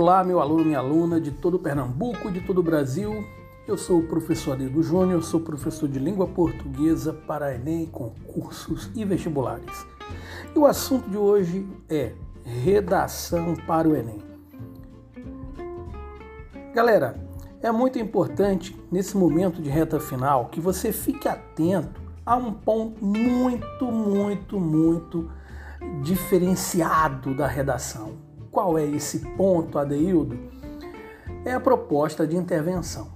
Olá, meu aluno, minha aluna de todo Pernambuco e de todo o Brasil. Eu sou o professor Adedo Júnior, sou professor de língua portuguesa para Enem, concursos e vestibulares. E o assunto de hoje é redação para o Enem. Galera, é muito importante nesse momento de reta final que você fique atento a um ponto muito, muito, muito diferenciado da redação qual é esse ponto, Adeildo? É a proposta de intervenção.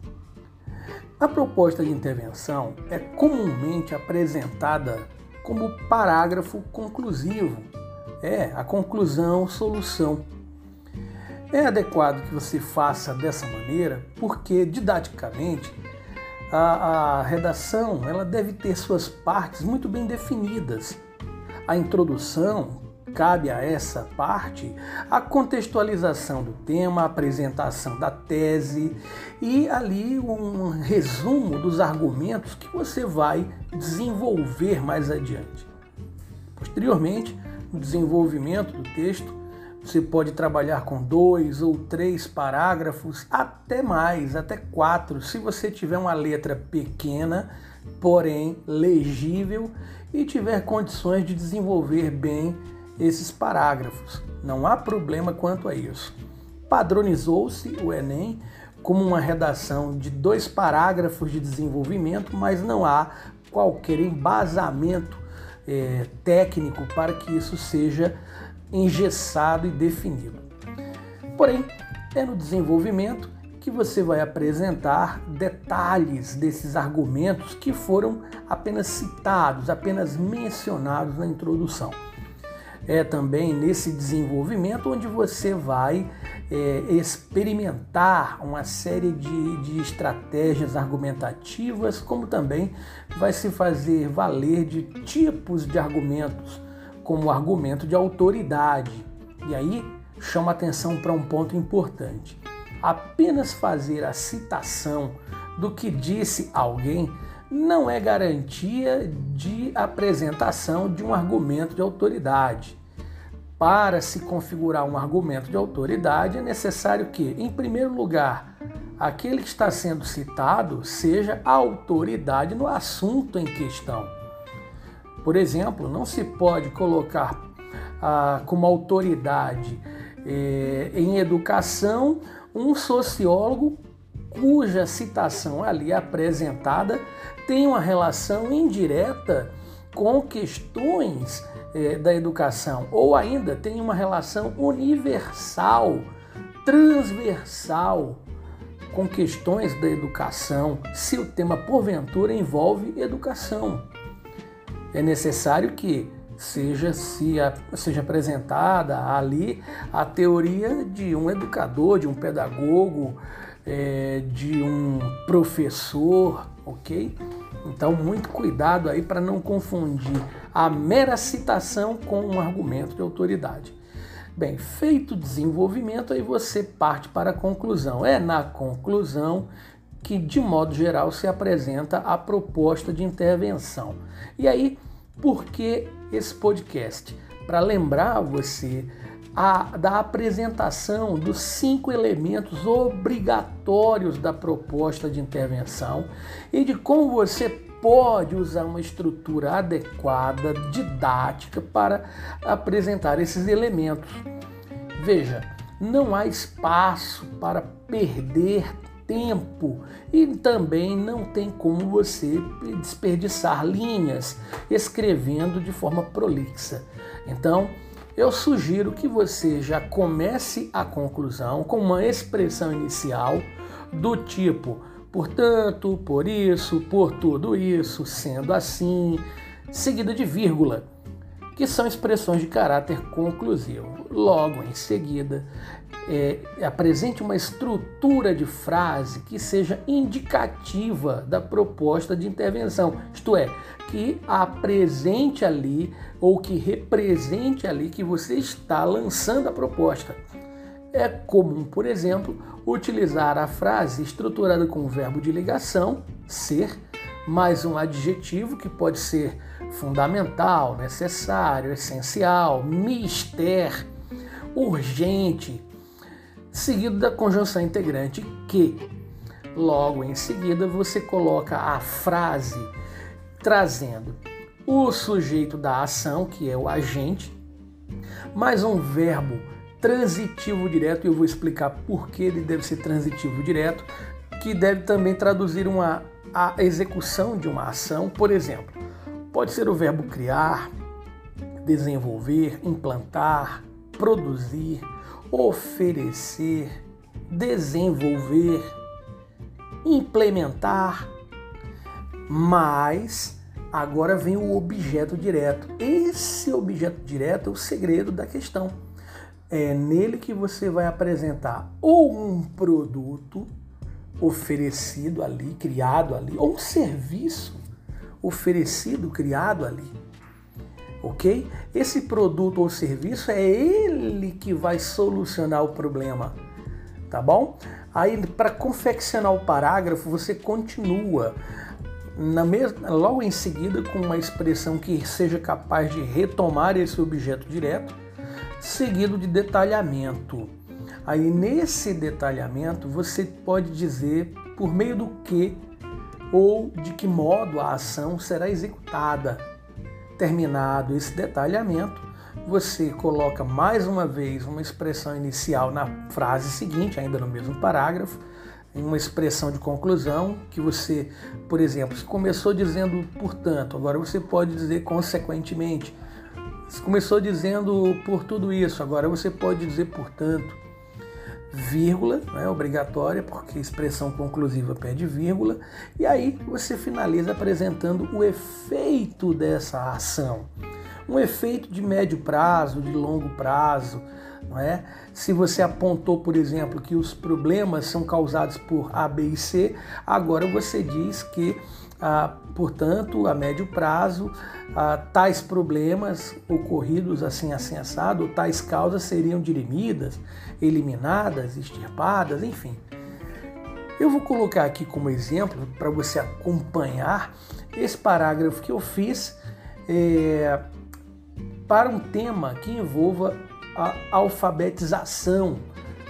A proposta de intervenção é comumente apresentada como parágrafo conclusivo. É a conclusão, solução. É adequado que você faça dessa maneira porque, didaticamente, a, a redação ela deve ter suas partes muito bem definidas. A introdução, Cabe a essa parte a contextualização do tema, a apresentação da tese e ali um resumo dos argumentos que você vai desenvolver mais adiante. Posteriormente, no desenvolvimento do texto, você pode trabalhar com dois ou três parágrafos, até mais, até quatro, se você tiver uma letra pequena, porém legível e tiver condições de desenvolver bem esses parágrafos. Não há problema quanto a isso. Padronizou-se o Enem como uma redação de dois parágrafos de desenvolvimento, mas não há qualquer embasamento é, técnico para que isso seja engessado e definido. Porém, é no desenvolvimento que você vai apresentar detalhes desses argumentos que foram apenas citados, apenas mencionados na introdução é também nesse desenvolvimento onde você vai é, experimentar uma série de, de estratégias argumentativas, como também vai se fazer valer de tipos de argumentos, como o argumento de autoridade. E aí chama atenção para um ponto importante. Apenas fazer a citação do que disse alguém não é garantia de apresentação de um argumento de autoridade. Para se configurar um argumento de autoridade, é necessário que, em primeiro lugar, aquele que está sendo citado seja a autoridade no assunto em questão. Por exemplo, não se pode colocar ah, como autoridade eh, em educação um sociólogo cuja citação ali apresentada tem uma relação indireta com questões eh, da educação, ou ainda tem uma relação universal, transversal com questões da educação, se o tema porventura envolve educação. É necessário que seja, se a, seja apresentada ali a teoria de um educador, de um pedagogo, é, de um professor, ok? Então, muito cuidado aí para não confundir a mera citação com um argumento de autoridade. Bem, feito o desenvolvimento, aí você parte para a conclusão. É na conclusão que, de modo geral, se apresenta a proposta de intervenção. E aí, por que esse podcast? Para lembrar você a, da apresentação dos cinco elementos obrigatórios da proposta de intervenção e de como você pode usar uma estrutura adequada, didática, para apresentar esses elementos. Veja, não há espaço para perder tempo e também não tem como você desperdiçar linhas escrevendo de forma prolixa. Então, eu sugiro que você já comece a conclusão com uma expressão inicial do tipo portanto, por isso, por tudo isso, sendo assim, seguida de vírgula, que são expressões de caráter conclusivo. Logo em seguida, é, apresente uma estrutura de frase que seja indicativa da proposta de intervenção, isto é, que apresente ali ou que represente ali que você está lançando a proposta. É comum, por exemplo, utilizar a frase estruturada com o verbo de ligação, ser, mais um adjetivo que pode ser fundamental, necessário, essencial, mister, urgente, seguido da conjunção integrante que. Logo em seguida, você coloca a frase trazendo o sujeito da ação, que é o agente, mais um verbo transitivo direto, e eu vou explicar por que ele deve ser transitivo direto, que deve também traduzir uma, a execução de uma ação. Por exemplo, pode ser o verbo criar, desenvolver, implantar, produzir, oferecer, desenvolver, implementar, mas agora vem o objeto direto. Esse objeto direto é o segredo da questão. É nele que você vai apresentar ou um produto oferecido ali, criado ali, ou um serviço oferecido, criado ali. Ok? Esse produto ou serviço é ele que vai solucionar o problema. Tá bom? Aí, para confeccionar o parágrafo, você continua na mesma, logo em seguida com uma expressão que seja capaz de retomar esse objeto direto, seguido de detalhamento. Aí nesse detalhamento você pode dizer por meio do que ou de que modo a ação será executada. Terminado esse detalhamento, você coloca mais uma vez uma expressão inicial na frase seguinte, ainda no mesmo parágrafo, uma expressão de conclusão que você, por exemplo, começou dizendo portanto, agora você pode dizer consequentemente. Se começou dizendo por tudo isso, agora você pode dizer portanto. Vírgula, não é obrigatória, porque expressão conclusiva pede vírgula, e aí você finaliza apresentando o efeito dessa ação. Um efeito de médio prazo, de longo prazo, não é? Se você apontou, por exemplo, que os problemas são causados por A, B e C, agora você diz que, ah, portanto, a médio prazo, ah, tais problemas ocorridos assim, assim, assado, tais causas seriam dirimidas, eliminadas, extirpadas, enfim. Eu vou colocar aqui como exemplo para você acompanhar esse parágrafo que eu fiz é, para um tema que envolva a alfabetização.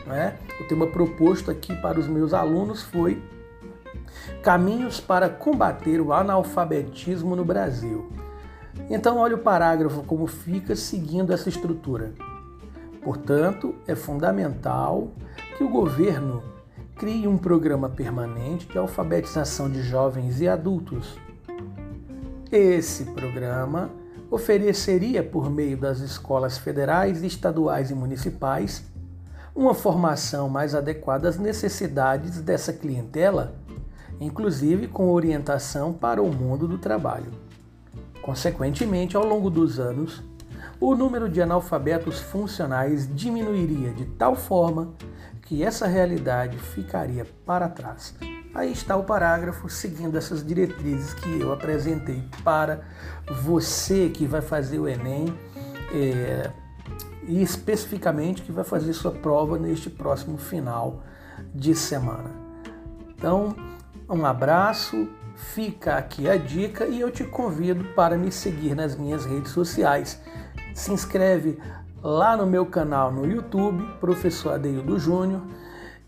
Né? O tema proposto aqui para os meus alunos foi Caminhos para combater o analfabetismo no Brasil. Então, olha o parágrafo como fica seguindo essa estrutura. Portanto, é fundamental que o governo crie um programa permanente de alfabetização de jovens e adultos. Esse programa ofereceria, por meio das escolas federais, estaduais e municipais, uma formação mais adequada às necessidades dessa clientela, inclusive com orientação para o mundo do trabalho. Consequentemente, ao longo dos anos, o número de analfabetos funcionais diminuiria de tal forma que essa realidade ficaria para trás. Aí está o parágrafo seguindo essas diretrizes que eu apresentei para você que vai fazer o Enem é, e especificamente que vai fazer sua prova neste próximo final de semana. Então, um abraço, fica aqui a dica e eu te convido para me seguir nas minhas redes sociais. Se inscreve lá no meu canal no YouTube, Professor Adeildo Júnior,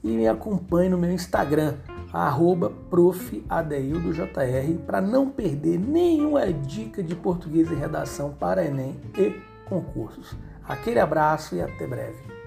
e me acompanhe no meu Instagram, arroba profadeildojr para não perder nenhuma dica de português e redação para Enem e concursos. Aquele abraço e até breve.